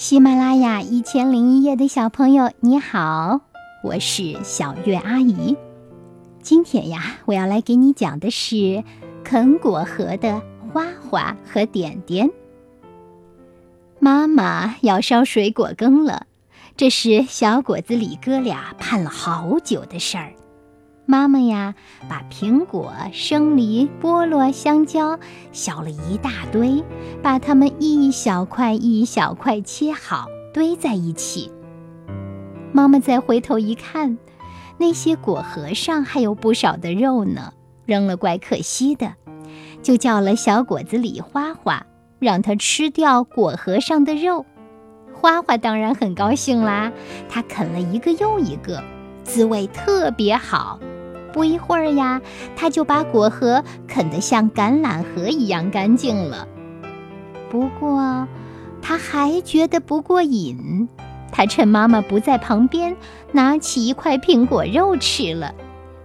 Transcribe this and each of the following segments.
喜马拉雅一千零一夜的小朋友，你好，我是小月阿姨。今天呀，我要来给你讲的是啃果核的花花和点点。妈妈要烧水果羹了，这是小果子李哥俩盼了好久的事儿。妈妈呀，把苹果、生梨、菠萝、香蕉削了一大堆，把它们一小块一小块切好，堆在一起。妈妈再回头一看，那些果核上还有不少的肉呢，扔了怪可惜的，就叫了小果子李花花，让它吃掉果核上的肉。花花当然很高兴啦，它啃了一个又一个，滋味特别好。不一会儿呀，他就把果核啃得像橄榄核一样干净了。不过，他还觉得不过瘾。他趁妈妈不在旁边，拿起一块苹果肉吃了。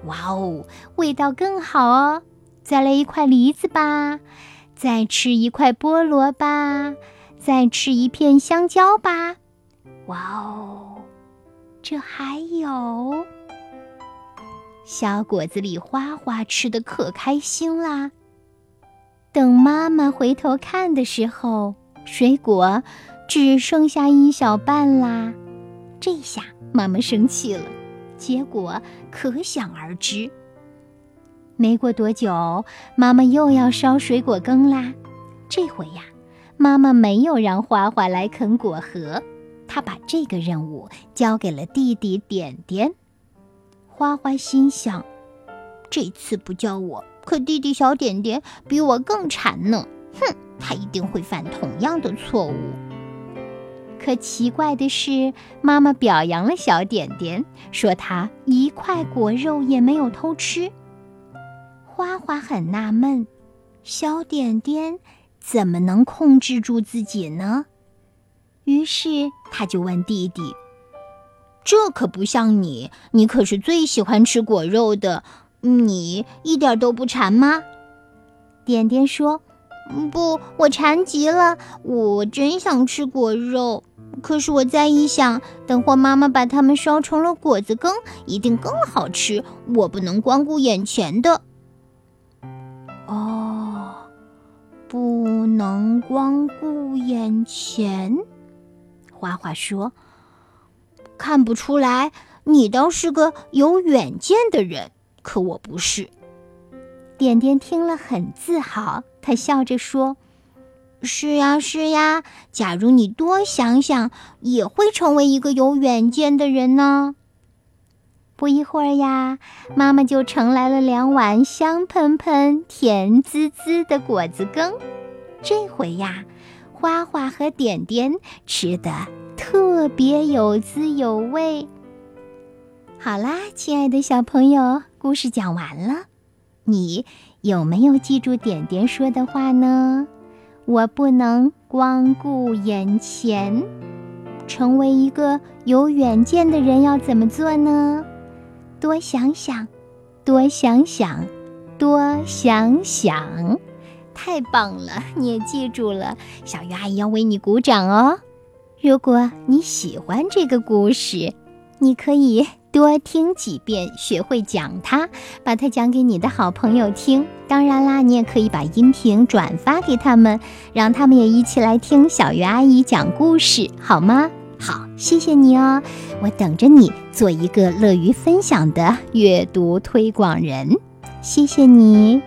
哇哦，味道更好哦！再来一块梨子吧，再吃一块菠萝吧，再吃一片香蕉吧。哇哦，这还有。小果子里花花吃的可开心啦。等妈妈回头看的时候，水果只剩下一小半啦。这下妈妈生气了，结果可想而知。没过多久，妈妈又要烧水果羹啦。这回呀，妈妈没有让花花来啃果核，她把这个任务交给了弟弟点点。花花心想：“这次不叫我，可弟弟小点点比我更馋呢。哼，他一定会犯同样的错误。”可奇怪的是，妈妈表扬了小点点，说他一块果肉也没有偷吃。花花很纳闷：小点点怎么能控制住自己呢？于是他就问弟弟。这可不像你，你可是最喜欢吃果肉的，你一点都不馋吗？点点说：“不，我馋极了，我真想吃果肉。可是我再一想，等会妈妈把它们烧成了果子羹，一定更好吃。我不能光顾眼前的。”哦，不能光顾眼前。花花说。看不出来，你倒是个有远见的人，可我不是。点点听了很自豪，他笑着说：“是呀，是呀，假如你多想想，也会成为一个有远见的人呢。”不一会儿呀，妈妈就盛来了两碗香喷喷、甜滋滋的果子羹。这回呀，花花和点点吃的。特别有滋有味。好啦，亲爱的小朋友，故事讲完了，你有没有记住点点说的话呢？我不能光顾眼前，成为一个有远见的人要怎么做呢？多想想，多想想，多想想，太棒了！你也记住了，小鱼阿姨要为你鼓掌哦。如果你喜欢这个故事，你可以多听几遍，学会讲它，把它讲给你的好朋友听。当然啦，你也可以把音频转发给他们，让他们也一起来听小鱼阿姨讲故事，好吗？好，谢谢你哦，我等着你做一个乐于分享的阅读推广人。谢谢你。